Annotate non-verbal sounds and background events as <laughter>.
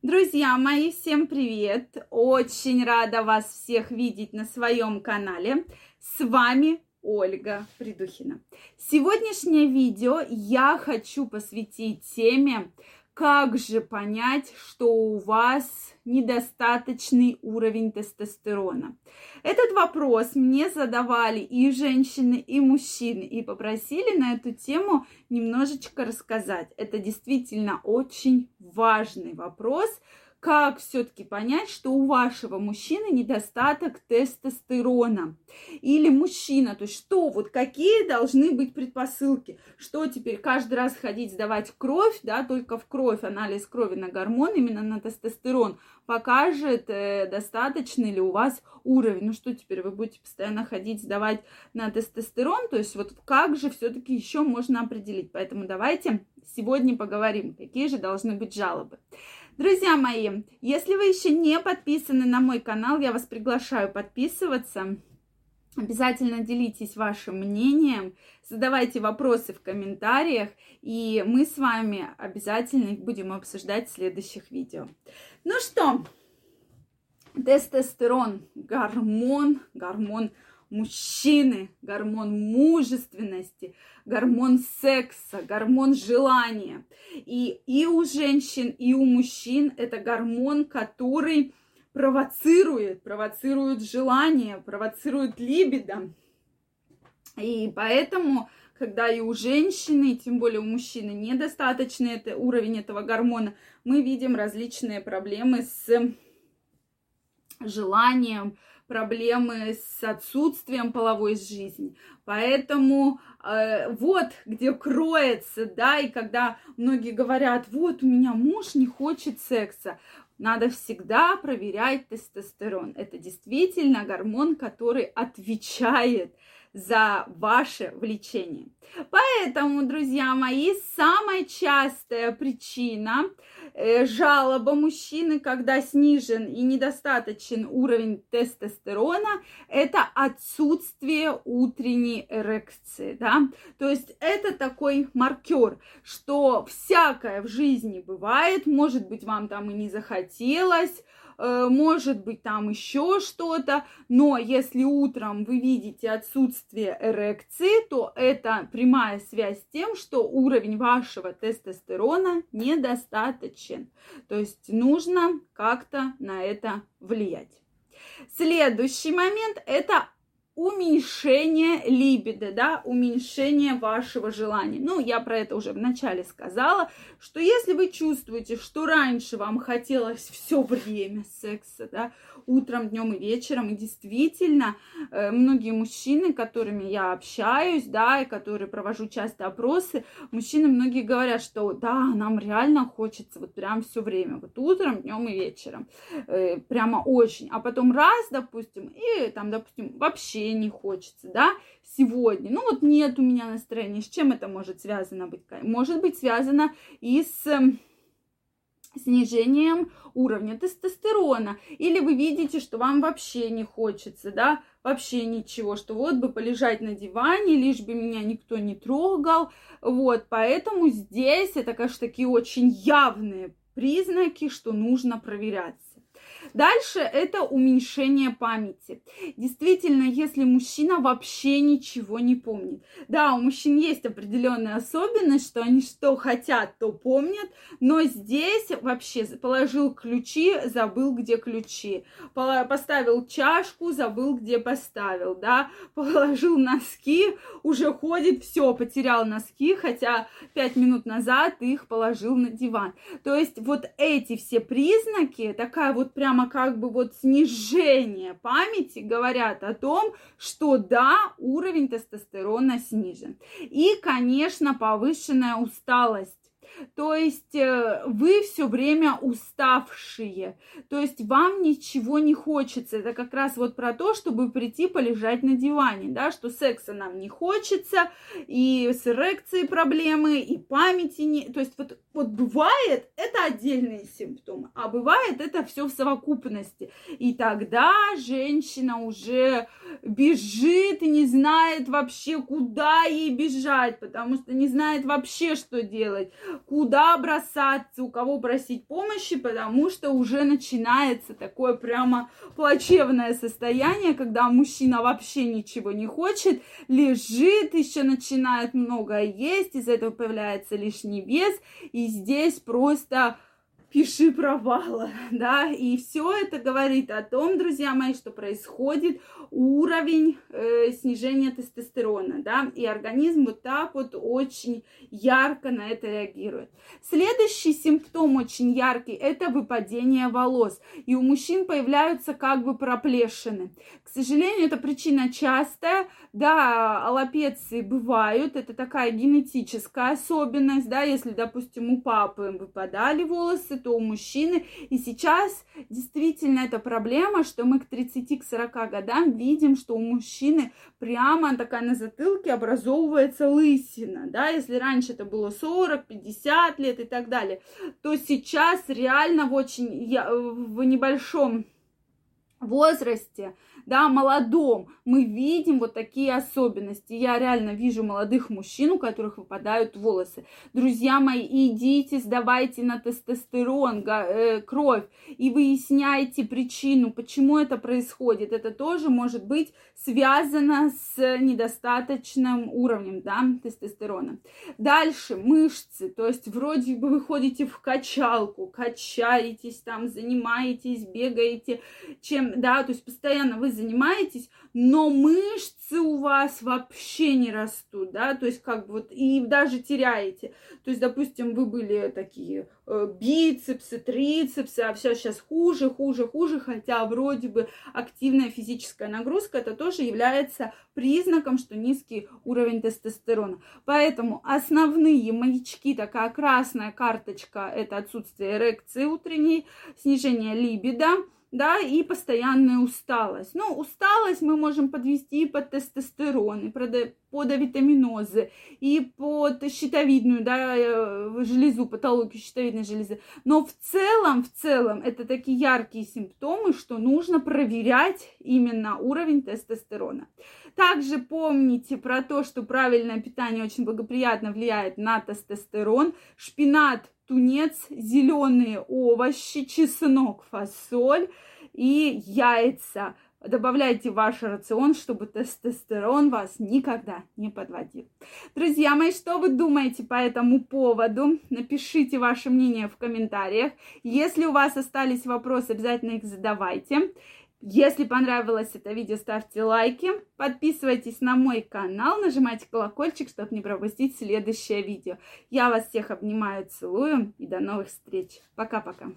Друзья мои, всем привет! Очень рада вас всех видеть на своем канале. С вами Ольга Придухина. Сегодняшнее видео я хочу посвятить теме как же понять, что у вас недостаточный уровень тестостерона? Этот вопрос мне задавали и женщины, и мужчины, и попросили на эту тему немножечко рассказать. Это действительно очень важный вопрос, как все-таки понять, что у вашего мужчины недостаток тестостерона или мужчина, то есть что, вот какие должны быть предпосылки, что теперь каждый раз ходить сдавать кровь, да, только в кровь, анализ крови на гормон, именно на тестостерон, покажет, э, достаточный ли у вас уровень. Ну что теперь, вы будете постоянно ходить сдавать на тестостерон, то есть вот как же все-таки еще можно определить. Поэтому давайте сегодня поговорим, какие же должны быть жалобы. Друзья мои, если вы еще не подписаны на мой канал, я вас приглашаю подписываться. Обязательно делитесь вашим мнением, задавайте вопросы в комментариях, и мы с вами обязательно их будем обсуждать в следующих видео. Ну что, тестостерон, гормон, гормон мужчины, гормон мужественности, гормон секса, гормон желания. И, и у женщин, и у мужчин это гормон, который провоцирует, провоцирует желание, провоцирует либидо. И поэтому, когда и у женщины, и тем более у мужчины недостаточный это, уровень этого гормона, мы видим различные проблемы с желанием, проблемы с отсутствием половой жизни. Поэтому э, вот где кроется, да, и когда многие говорят, вот у меня муж не хочет секса, надо всегда проверять тестостерон. Это действительно гормон, который отвечает за ваше влечение. Поэтому, друзья мои, самая частая причина э, жалоба мужчины, когда снижен и недостаточен уровень тестостерона, это отсутствие утренней эрекции, да, то есть это такой маркер, что всякое в жизни бывает, может быть, вам там и не захотелось, Э, может быть там еще что-то, но если утром вы видите отсутствие эрекции, то это прямая связь с тем, что уровень вашего тестостерона недостаточен. То есть нужно как-то на это влиять. Следующий момент – это уменьшение либидо, да, уменьшение вашего желания. Ну, я про это уже вначале сказала, что если вы чувствуете, что раньше вам хотелось все время секса, да, утром, днем и вечером, и действительно, э, многие мужчины, которыми я общаюсь, да, и которые провожу часто опросы, мужчины многие говорят, что да, нам реально хочется вот прям все время, вот утром, днем и вечером, э, прямо очень, а потом раз, допустим, и там, допустим, вообще не хочется, да, сегодня. Ну вот нет у меня настроения. С чем это может связано быть? Может быть связано и с эм, снижением уровня тестостерона. Или вы видите, что вам вообще не хочется, да, вообще ничего, что вот бы полежать на диване, лишь бы меня никто не трогал. Вот, поэтому здесь это, конечно, такие очень явные признаки, что нужно проверяться. Дальше это уменьшение памяти. Действительно, если мужчина вообще ничего не помнит. Да, у мужчин есть определенная особенность, что они что хотят, то помнят, но здесь вообще положил ключи, забыл, где ключи. Поставил чашку, забыл, где поставил, да, положил носки, уже ходит, все, потерял носки, хотя пять минут назад их положил на диван. То есть вот эти все признаки, такая вот прям прямо как бы вот снижение памяти говорят о том, что да, уровень тестостерона снижен. И, конечно, повышенная усталость то есть э, вы все время уставшие, то есть вам ничего не хочется. Это как раз вот про то, чтобы прийти полежать на диване, да, что секса нам не хочется, и с эрекцией проблемы, и памяти не... То есть вот, вот бывает, это отдельные симптомы, а бывает это все в совокупности. И тогда женщина уже бежит и не знает вообще, куда ей бежать, потому что не знает вообще, что делать куда бросаться, у кого просить помощи, потому что уже начинается такое прямо плачевное состояние, когда мужчина вообще ничего не хочет, лежит, еще начинает много есть, из-за этого появляется лишний вес, и здесь просто пиши провала, <laughs> да, и все это говорит о том, друзья мои, что происходит уровень э, снижения тестостерона, да, и организм вот так вот очень ярко на это реагирует. Следующий симптом очень яркий – это выпадение волос, и у мужчин появляются как бы проплешины. К сожалению, эта причина частая, да, аллопеции бывают, это такая генетическая особенность, да, если, допустим, у папы выпадали волосы, то у мужчины. И сейчас действительно это проблема, что мы к 30-40 годам видим, что у мужчины прямо такая на затылке образовывается лысина, да, если раньше это было 40, 50 лет и так далее, то сейчас реально в очень, в небольшом возрасте да, молодом, мы видим вот такие особенности. Я реально вижу молодых мужчин, у которых выпадают волосы. Друзья мои, идите, сдавайте на тестостерон, э, кровь и выясняйте причину, почему это происходит. Это тоже может быть связано с недостаточным уровнем, да, тестостерона. Дальше мышцы, то есть вроде бы вы ходите в качалку, качаетесь там, занимаетесь, бегаете, чем, да, то есть постоянно вы занимаетесь, но мышцы у вас вообще не растут, да, то есть как бы вот и даже теряете. То есть, допустим, вы были такие э, бицепсы, трицепсы, а все сейчас хуже, хуже, хуже, хотя вроде бы активная физическая нагрузка это тоже является признаком, что низкий уровень тестостерона. Поэтому основные маячки, такая красная карточка, это отсутствие эрекции утренней, снижение либидо, да, и постоянная усталость. Ну, усталость мы можем подвести под тестостерон, и под витаминозы, и под щитовидную, да, э, железу, патологию щитовидной железы. Но в целом, в целом, это такие яркие симптомы, что нужно проверять именно уровень тестостерона. Также помните про то, что правильное питание очень благоприятно влияет на тестостерон. Шпинат, тунец, зеленые овощи, чеснок, фасоль и яйца. Добавляйте в ваш рацион, чтобы тестостерон вас никогда не подводил. Друзья мои, что вы думаете по этому поводу? Напишите ваше мнение в комментариях. Если у вас остались вопросы, обязательно их задавайте. Если понравилось это видео, ставьте лайки, подписывайтесь на мой канал, нажимайте колокольчик, чтобы не пропустить следующее видео. Я вас всех обнимаю, целую и до новых встреч. Пока-пока.